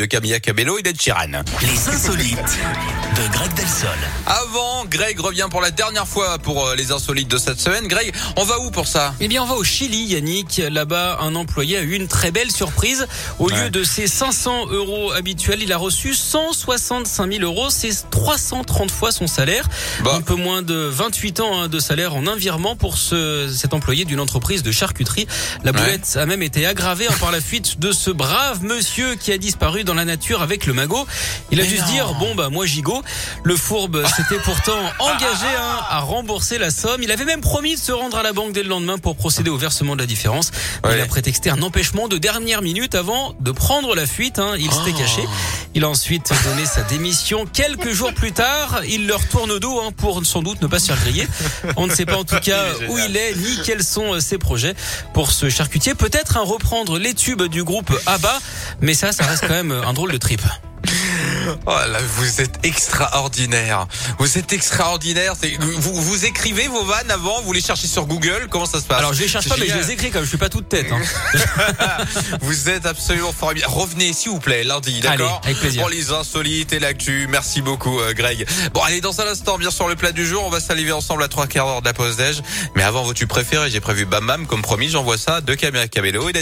de Camilla Cabello et d'Ed Sheeran. Les insolites de Greg Delsol. Avant, Greg revient pour la dernière fois pour euh, les insolites de cette semaine. Greg, on va où pour ça? Eh bien, on va au Chili, Yannick. Là-bas, un employé a eu une très belle surprise. Au Ouais. lieu de ses 500 euros habituels, il a reçu 165 000 euros. C'est 330 fois son salaire. Bah. Un peu moins de 28 ans hein, de salaire en un virement pour ce, cet employé d'une entreprise de charcuterie. La boulette a même été aggravée hein, par la fuite de ce brave monsieur qui a disparu dans la nature avec le magot. Il a Mais dû se dire, bon, bah, moi, gigot. Le fourbe s'était pourtant engagé hein, à rembourser la somme. Il avait même promis de se rendre à la banque dès le lendemain pour procéder au versement de la différence. Ouais. Il a prétexté un empêchement de dernière minute avant de prendre la fuite. hein. Il s'était Oh. caché. Il a ensuite donné sa démission. Quelques jours plus tard, il leur tourne au dos hein, pour sans doute ne pas se faire griller. On ne sait pas en tout cas Il où il est ni quels sont euh, ses projets pour ce charcutier. Peut-être un reprendre les tubes du groupe ABBA, mais ça, ça reste quand même un drôle de trip. Oh là, vous êtes extraordinaire. Vous êtes extraordinaire. Vous, vous écrivez vos vannes avant, vous les cherchez sur Google. Comment ça se passe Alors je les cherche pas, mais je les écris comme je suis pas toute tête. Hein. Vous êtes absolument formidable. Revenez s'il vous plaît lundi, d'accord avec plaisir. Pour les insolites et l'actu. Merci beaucoup, euh, Greg. Bon, allez, dans un instant, bien sûr, le plat du jour. On va s'allumer ensemble à trois quarts d'heure de la pause déj. Mais avant vos tubes préférés, j'ai prévu Bam Bam. Comme promis, j'envoie ça de Camilla Cabello et